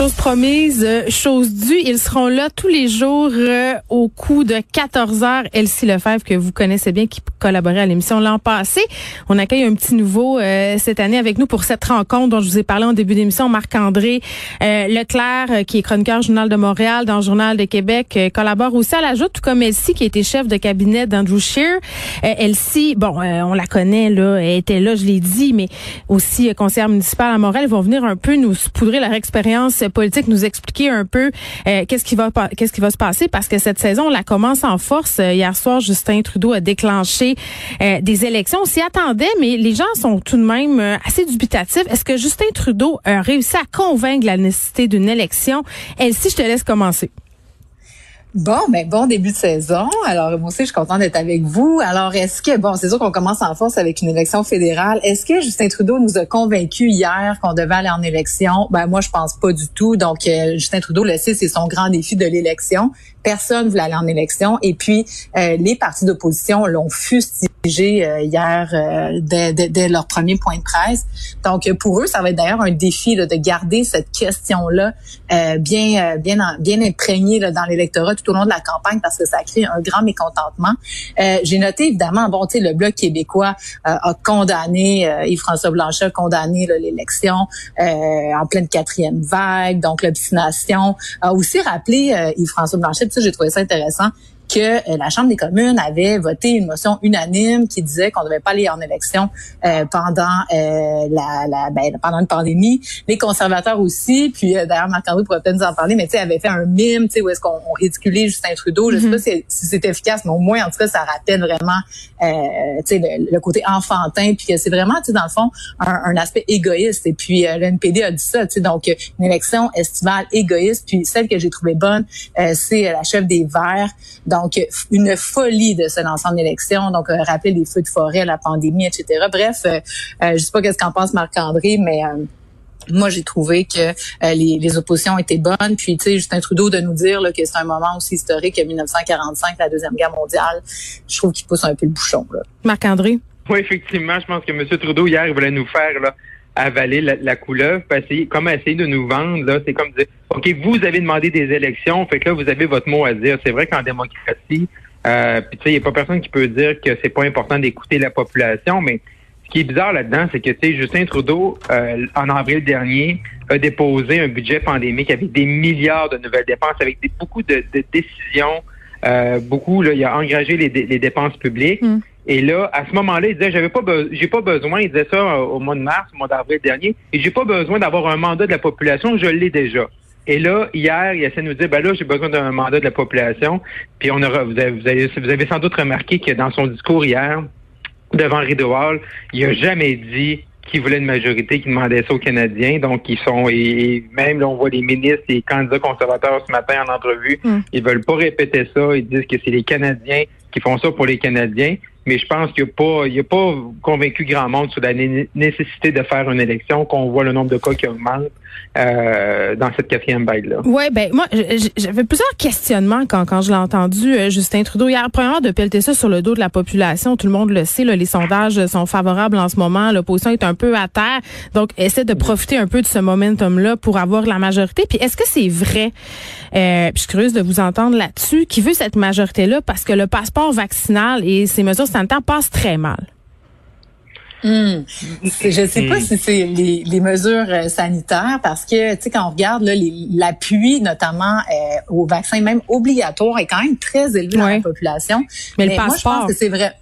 Chose promise, euh, chose due. Ils seront là tous les jours euh, au coup de 14 heures. Elsie Lefebvre, que vous connaissez bien, qui collaborait à l'émission l'an passé. On accueille un petit nouveau euh, cette année avec nous pour cette rencontre dont je vous ai parlé en début d'émission. Marc-André Leclerc, qui est chroniqueur Journal de Montréal dans le Journal de Québec, collabore aussi à la joute, tout comme Elsie, qui était chef de cabinet d'Andrew Scheer. Elsie, bon, on la connaît, là, elle était là, je l'ai dit, mais aussi conseillère municipale à Montréal. Vont venir un peu nous poudrer leur expérience politique, nous expliquer un peu euh, qu'est-ce qui va qu'est-ce qui va se passer? Parce que cette saison on la commence en force. Euh, hier soir, Justin Trudeau a déclenché euh, des élections. On s'y attendait, mais les gens sont tout de même assez dubitatifs. Est-ce que Justin Trudeau a réussi à convaincre la nécessité d'une élection? Elsie, je te laisse commencer. Bon, mais ben, bon début de saison. Alors, moi aussi, je suis contente d'être avec vous. Alors, est-ce que, bon, c'est sûr qu'on commence en force avec une élection fédérale. Est-ce que Justin Trudeau nous a convaincus hier qu'on devait aller en élection? Ben, moi, je pense pas du tout. Donc, euh, Justin Trudeau le sait, c'est son grand défi de l'élection. Personne voulait aller en élection. Et puis, euh, les partis d'opposition l'ont fustigé euh, hier euh, dès, dès, leur premier point de presse. Donc, pour eux, ça va être d'ailleurs un défi là, de garder cette question-là bien, bien, bien imprégnée là, dans l'électorat tout au long de la campagne parce que ça crée un grand mécontentement. J'ai noté évidemment, bon, tu sais, le bloc québécois a condamné Yves-François Blanchet a condamné l'élection en pleine quatrième vague. Donc, l'obstination a aussi rappelé Yves-François Blanchet j'ai trouvé ça intéressant que euh, la Chambre des communes avait voté une motion unanime qui disait qu'on ne devait pas aller en élection euh, pendant euh, la, la ben, pendant une pandémie. Les conservateurs aussi, puis d'ailleurs Marc-André pourrait peut-être nous en parler, mais tu sais, avait fait un mime, tu sais, où est-ce qu'on ridiculait Justin Trudeau. Je sais mm-hmm. pas si, c'est efficace, mais au moins en tout cas, ça rappelle vraiment, tu sais, le, côté enfantin, puis que c'est vraiment, tu sais, dans le fond, un, un, aspect égoïste. Et puis l'NPD a dit ça, tu sais, donc une élection estivale égoïste. Puis celle que j'ai trouvée bonne, c'est la chef des Verts. Donc, donc, une folie de se lancer en élection. Donc, euh, rappeler les feux de forêt, la pandémie, etc. Bref, euh, euh, je sais pas qu'est-ce qu'en pense Marc-André, mais moi, j'ai trouvé que les, oppositions étaient bonnes. Puis, tu sais, Justin Trudeau de nous dire que c'est un moment aussi historique que 1945, la Deuxième Guerre mondiale, je trouve qu'il pousse un peu le bouchon. Marc-André? Oui, effectivement, je pense que M. Trudeau, hier, il voulait nous faire là, avaler la, couleuvre, comme essayer de nous vendre, là, c'est comme dire, OK, vous avez demandé des élections, fait que là, vous avez votre mot à dire. C'est vrai qu'en démocratie, euh, tu sais, il n'y a pas personne qui peut dire que c'est pas important d'écouter la population, mais ce qui est bizarre là-dedans, c'est que, tu sais, Justin Trudeau, euh, en avril dernier, a déposé un budget pandémique avec des milliards de nouvelles dépenses, avec beaucoup de, décisions, euh, beaucoup, là, il a engagé les, dépenses publiques. Mm. Et là, à ce moment-là, il disait, j'avais pas, j'ai pas besoin, il disait ça euh, au mois de mars, au mois d'avril dernier, et j'ai pas besoin d'avoir un mandat de la population, je l'ai déjà. Et là, hier, il essaie de nous dire, ben là, j'ai besoin d'un mandat de la population. Puis on aura, vous avez, vous avez, vous avez sans doute remarqué que dans son discours hier, devant Rideau Hall, il a jamais dit qu'il voulait une majorité qui demandait ça aux Canadiens. Donc, ils sont, et, même là, on voit les ministres et les candidats conservateurs ce matin en entrevue, mm. ils veulent pas répéter ça. Ils disent que c'est les Canadiens qui font ça pour les Canadiens mais je pense qu'il n'a pas, il a pas convaincu grand monde sur la nécessité de faire une élection, qu'on voit le nombre de cas qui augmente euh, dans cette quatrième vague-là. Oui, ben moi, j'avais plusieurs questionnements quand, quand je l'ai entendu, euh, Justin Trudeau, hier. Premièrement, de pelleter ça sur le dos de la population. Tout le monde le sait, là, les sondages sont favorables en ce moment. L'opposition est un peu à terre. Donc, essaie de profiter un peu de ce momentum-là pour avoir la majorité. Puis, est-ce que c'est vrai, euh, puis je suis curieuse de vous entendre là-dessus, qui veut cette majorité-là? Parce que le passeport vaccinal et ces mesures temps passe très mal. Hmm. Je ne sais pas si c'est les, mesures euh, sanitaires parce que tu sais quand on regarde l'appui notamment euh, au vaccin même obligatoire est quand même très élevé dans la population. Mais, le passeport, moi, je pense que c'est vrai.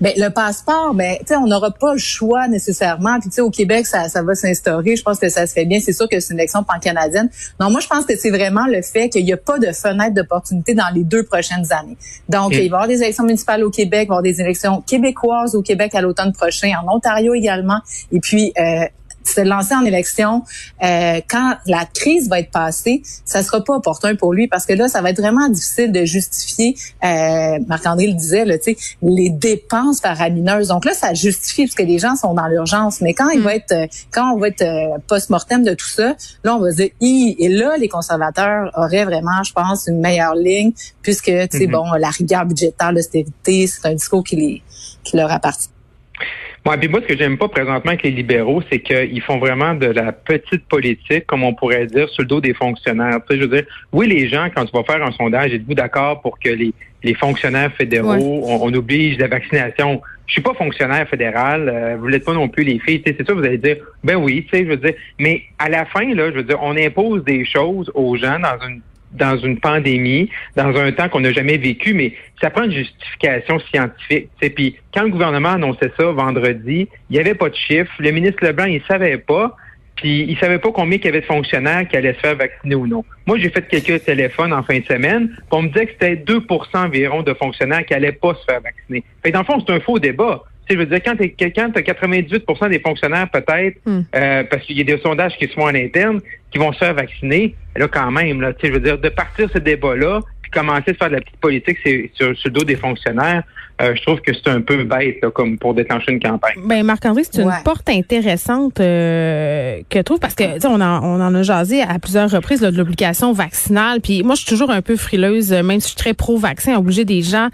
Ben, le passeport, ben, tu sais, on n'aura pas le choix nécessairement. Puis, tu sais, au Québec, ça, ça va s'instaurer. Je pense que ça se fait bien. C'est sûr que c'est une élection pan-canadienne. Non, moi, je pense que c'est vraiment le fait qu'il n'y a pas de fenêtre d'opportunité dans les deux prochaines années. Donc, il va y avoir des élections municipales au Québec, il va y avoir des élections québécoises au Québec à l'automne prochain, en Ontario également. Et puis, euh, se lancer en élection euh, quand la crise va être passée, ça sera pas opportun pour lui parce que là, ça va être vraiment difficile de justifier. Euh, Marc-André le disait, là, les dépenses faramineuses. Donc là, ça justifie parce que les gens sont dans l'urgence. Mais quand il va mm. être, euh, quand on va être euh, post-mortem de tout ça, là, on va se dire, et là, les conservateurs auraient vraiment, je pense, une meilleure ligne puisque, tu sais, mm-hmm. bon, la rigueur budgétaire, l'austérité, c'est un discours qui, les, qui leur appartient. Ouais, puis moi, ce que j'aime pas présentement avec les libéraux, c'est qu'ils font vraiment de la petite politique, comme on pourrait dire, sur le dos des fonctionnaires. Tu sais, je veux dire, oui, les gens, quand tu vas faire un sondage, êtes-vous d'accord pour que les, les fonctionnaires fédéraux, on, oblige la vaccination? Je suis pas fonctionnaire fédéral, euh, vous l'êtes pas non plus les filles. C'est ça, vous allez dire, ben oui, tu sais, je veux dire. Mais à la fin, là, je veux dire, on impose des choses aux gens dans une dans une pandémie, dans un temps qu'on n'a jamais vécu, mais ça prend une justification scientifique. Puis quand le gouvernement annonçait ça vendredi, il n'y avait pas de chiffres. Le ministre Leblanc, il savait pas. Puis il savait pas combien il y avait de fonctionnaires qui allaient se faire vacciner ou non. Moi, j'ai fait quelques téléphones en fin de semaine. on me disait que c'était 2% environ de fonctionnaires qui allaient pas se faire vacciner. Fait dans le fond, c'est un faux débat. Tu je veux dire, quand tu as 98% des fonctionnaires peut-être, hmm. euh, parce qu'il y a des sondages qui se font en interne, qui vont se faire vacciner, là quand même, là, je veux dire, de partir ce débat-là, puis commencer à faire de la petite politique sur, sur le dos des fonctionnaires, euh, je trouve que c'est un peu bête comme pour déclencher une campagne. Ben Marc-André, c'est une porte intéressante euh, que je trouve parce que on en, on en a jasé à plusieurs reprises de l'obligation vaccinale. Puis moi, je suis toujours un peu frileuse, même si je suis très pro-vaccin, à obliger des gens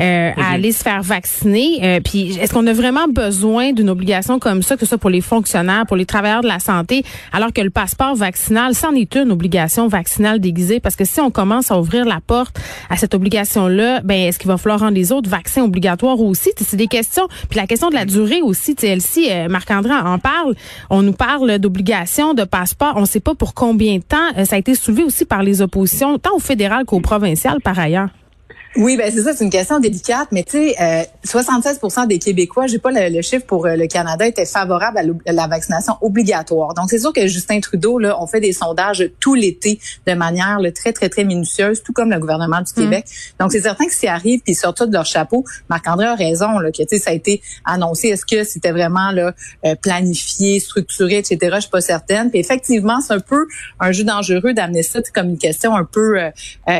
euh, à aller se faire vacciner. puis est-ce qu'on a vraiment besoin d'une obligation comme ça, que ce soit pour les fonctionnaires, pour les travailleurs de la santé, alors que le passeport vaccinal, c'en est une obligation vaccinale déguisée? Parce que si on commence à ouvrir la porte à cette obligation-là, ben est-ce qu'il va falloir rendre les autres vaccins obligatoire aussi? C'est des questions. Puis la question de la durée aussi, elle-ci, euh, Marc-André en parle. On nous parle d'obligation, de passeport. On ne sait pas pour combien de temps. Euh, ça a été soulevé aussi par les oppositions, tant au fédéral qu'au provincial par ailleurs. Oui, ben c'est ça, c'est une question délicate, mais tu sais, euh, 76% des Québécois, j'ai pas le, chiffre pour euh, le Canada, étaient favorables à, la vaccination obligatoire. Donc c'est sûr que Justin Trudeau, là, on fait des sondages tout l'été de manière très très très minutieuse, tout comme le gouvernement du mm. Québec. Donc c'est certain que s'ils arrivent puis sortent de leur chapeau, Marc-André a raison, là, que tu sais, ça a été annoncé. Est-ce que c'était vraiment là euh, planifié, structuré, etc. Je suis pas certaine. Puis effectivement, c'est un peu un jeu dangereux d'amener ça comme une question un peu euh,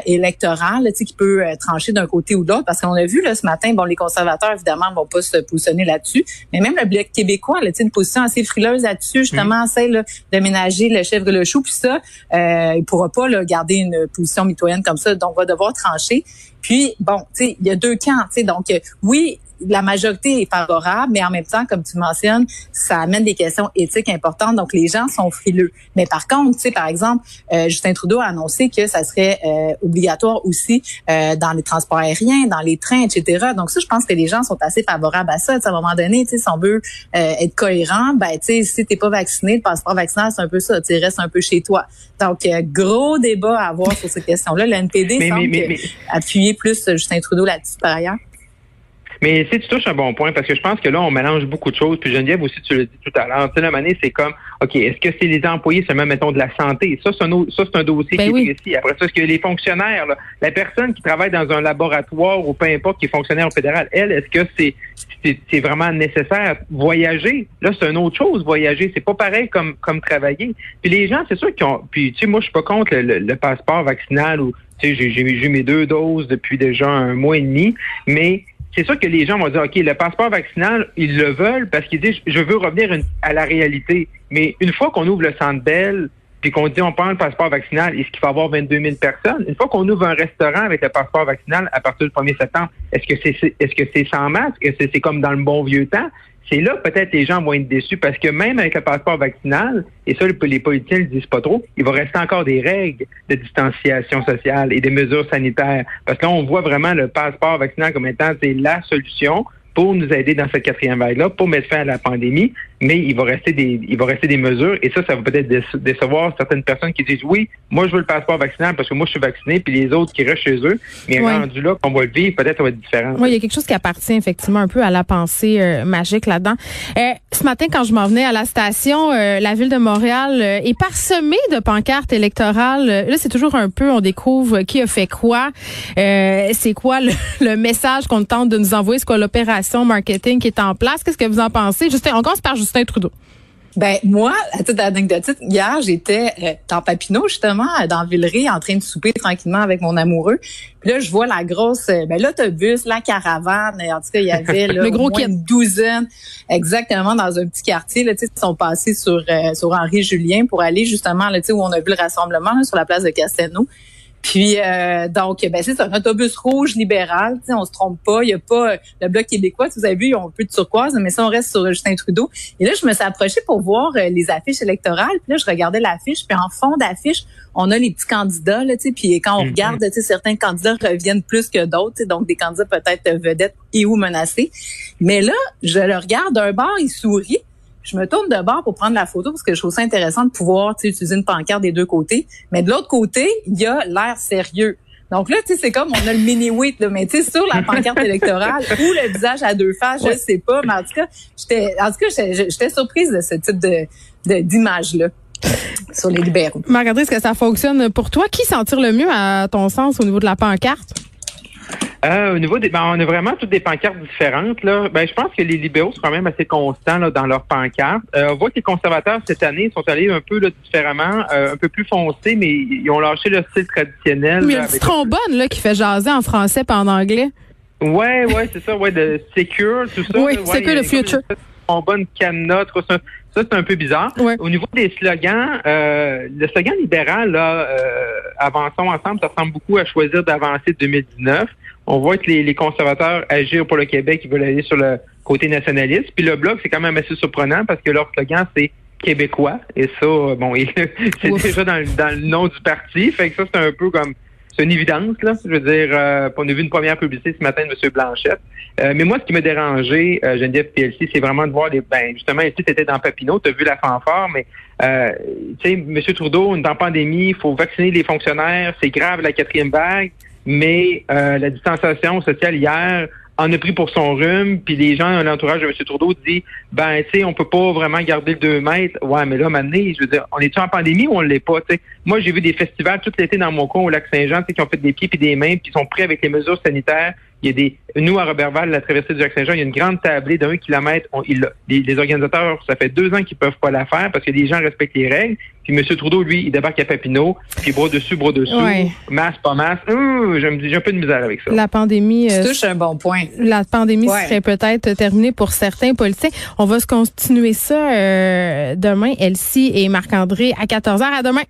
électorale, tu sais, qui peut trancher d'un côté ou de l'autre, parce qu'on a vu là, ce matin, bon, les conservateurs, évidemment, vont pas se positionner là-dessus, mais même le Bloc québécois, là, une position assez frileuse là-dessus, justement, mm. celle de ménager le chèvre le chou, puis ça, euh, il pourra pas là, garder une position mitoyenne comme ça, donc va devoir trancher. Puis, bon, tu sais, il y a deux camps, tu sais, donc euh, oui, la majorité est favorable, mais en même temps, comme tu mentionnes, ça amène des questions éthiques importantes. Donc, les gens sont frileux. Mais par contre, tu sais, par exemple, euh, Justin Trudeau a annoncé que ça serait euh, obligatoire aussi euh, dans les transports aériens, dans les trains, etc. Donc, ça, je pense que les gens sont assez favorables à ça. à un moment donné, tu sais, si on veut être cohérent, ben, tu sais, si t'es pas vacciné, le passeport vaccinal, c'est un peu ça. Tu restes un peu chez toi. Donc, gros débat à avoir sur ces questions-là. Le NPD semble appuyer plus Justin Trudeau là-dessus par ailleurs. Mais si tu touches un bon point, parce que je pense que là, on mélange beaucoup de choses. Puis Geneviève aussi, tu l'as dit tout à l'heure. Tu sais, la c'est comme, OK, est-ce que c'est les employés seulement, mettons, de la santé? Ça, c'est un, ça, c'est un dossier ben qui est précis. Après ça, est-ce que les fonctionnaires, la personne qui travaille dans un laboratoire ou peu importe, qui est fonctionnaire au fédéral, elle, est-ce que c'est, c'est, vraiment nécessaire? Voyager, là, c'est une autre chose, voyager. C'est pas pareil comme, comme travailler. Puis les gens, c'est sûr qu'ils ont, puis tu sais, moi, je suis pas contre le, passeport vaccinal ou, tu sais, j'ai, j'ai eu mes deux doses depuis déjà un mois et demi, mais c'est sûr que les gens vont dire, OK, le passeport vaccinal, ils le veulent parce qu'ils disent, je veux revenir à la réalité. Mais une fois qu'on ouvre le centre Bell, puis qu'on dit on prend le passeport vaccinal, est-ce qu'il faut avoir 22 000 personnes? Une fois qu'on ouvre un restaurant avec le passeport vaccinal à partir du 1er septembre, est-ce que c'est est-ce que c'est sans masque? Est-ce que c'est comme dans le bon vieux temps? C'est là peut-être les gens vont être déçus parce que même avec le passeport vaccinal, et ça les politiciens ne le disent pas trop, il va rester encore des règles de distanciation sociale et des mesures sanitaires. Parce que là, on voit vraiment le passeport vaccinal comme étant c'est la solution pour nous aider dans cette quatrième vague-là, pour mettre fin à la pandémie mais il va rester des il va rester des mesures. Et ça ça va peut-être décevoir certaines personnes qui disent oui moi je veux le passeport vaccinal parce que moi je suis vacciné puis les autres qui restent chez eux mais rendu là qu'on va le vivre peut-être ça va être différent. Oui il y a quelque chose qui appartient effectivement un peu à la pensée euh, magique là-dedans. Euh, ce matin quand je m'en venais à la station euh, la ville de Montréal est parsemée de pancartes électorales. Là c'est toujours un peu on découvre qui a fait quoi. C'est quoi le, le message qu'on tente de nous envoyer? C'est quoi l'opération marketing qui est en place? Qu'est-ce que vous en pensez? Justin on commence par Justin Trudeau. Ben moi, à toute anecdote, hier j'étais euh, dans Papineau justement, dans Villeray, en train de souper tranquillement avec mon amoureux. Puis là, je vois la grosse, euh, ben l'autobus, la caravane. En tout cas, il y avait là, Le gros au moins une douzaine, exactement dans un petit quartier. Là, tu sais, ils sont passés sur euh, sur Henri Julien pour aller justement là, tu sais, où on a vu le rassemblement là, sur la place de Castelnau. Puis euh, donc, ben c'est un autobus rouge libéral, on se trompe pas. Il y a pas le bloc québécois. Vous avez vu, ils ont un peu de turquoise, mais ça on reste sur Justin Trudeau. Et là, je me suis approchée pour voir euh, les affiches électorales. Puis là, je regardais l'affiche. Puis en fond d'affiche, on a les petits candidats là, tu sais. Puis quand on Mhm. regarde, tu sais, certains candidats reviennent plus que d'autres. tu sais, Donc des candidats peut-être vedettes et ou menacés. Mais là, je le regarde d'un bord, il sourit. Je me tourne de bord pour prendre la photo parce que je trouve ça intéressant de pouvoir utiliser une pancarte des deux côtés. Mais de l'autre côté, il y a l'air sérieux. Donc là, tu sais, c'est comme on a le mini-wit, là, mais tu sais, sur la pancarte électorale ou le visage à deux faces, je sais pas. Mais en tout cas, j'étais, en tout cas, j'étais surprise de ce type de, de- d'image-là sur les libéraux. Marc-André, est-ce que ça fonctionne pour toi? Qui s'en tire le mieux, à ton sens, au niveau de la pancarte? Euh, au niveau des, ben, on a vraiment toutes des pancartes différentes. Là. Ben, je pense que les libéraux sont quand même assez constants là, dans leurs pancartes. Euh, on voit que les conservateurs cette année sont allés un peu là, différemment, euh, un peu plus foncés, mais ils ont lâché le style traditionnel. Mais il y a là, un petit avec- trombone là, qui fait jaser en français pas en anglais. Ouais, ouais, c'est ça, ouais, de secure, tout ça. Oui, ouais, Secure the comme future. une bonne canna, tout ça, ça c'est un peu bizarre. Ouais. Au niveau des slogans, euh, le slogan libéral, là, euh, avançons ensemble, ça ressemble beaucoup à choisir d'avancer 2019. On voit que les, les conservateurs agir pour le Québec, ils veulent aller sur le côté nationaliste. Puis le bloc, c'est quand même assez surprenant parce que leur slogan, c'est québécois. Et ça, bon, c'est déjà dans, le- dans le nom du parti. Fait que ça, c'est un peu comme c'est une évidence, là. Je veux dire, euh, on a vu une première publicité ce matin de M. Blanchette. Euh, mais moi, ce qui m'a dérangé, euh, Geneviève PLC, c'est vraiment de voir les. Ben, justement, ici, tu étais dans Papineau, tu as vu la fanfare, mais euh, tu sais, M. Trudeau, on est en pandémie, il faut vacciner les fonctionnaires, c'est grave la quatrième vague, mais euh, la distanciation sociale hier en a pris pour son rhume, puis les gens, l'entourage de M. Trudeau dit ben tu sais, on peut pas vraiment garder le 2 mètres. Ouais, mais là, maintenant, je veux dire, on est-tu en pandémie ou on l'est pas? Moi, j'ai vu des festivals tout l'été dans mon coin au lac Saint-Jean, tu sais, qui ont fait des pieds puis des mains, puis sont prêts avec les mesures sanitaires. Il y a des. Nous, à Robertval, la traversée du lac Saint-Jean, il y a une grande tablée d'un kilomètre. On- il l'a. les, les organisateurs, ça fait deux ans qu'ils peuvent pas la faire parce que les gens respectent les règles. Puis M. Trudeau, lui, il débarque à Papineau, puis bras dessus, bras dessous, Ouais. masse, pas masse. Hum, je me dis, j'ai un peu de misère avec ça. La pandémie. euh, Tu touches un bon point. la pandémie Ouais. serait peut-être terminée pour certains politiciens. On va se continuer ça euh, demain, Elsie et Marc-André, à 14h. À demain.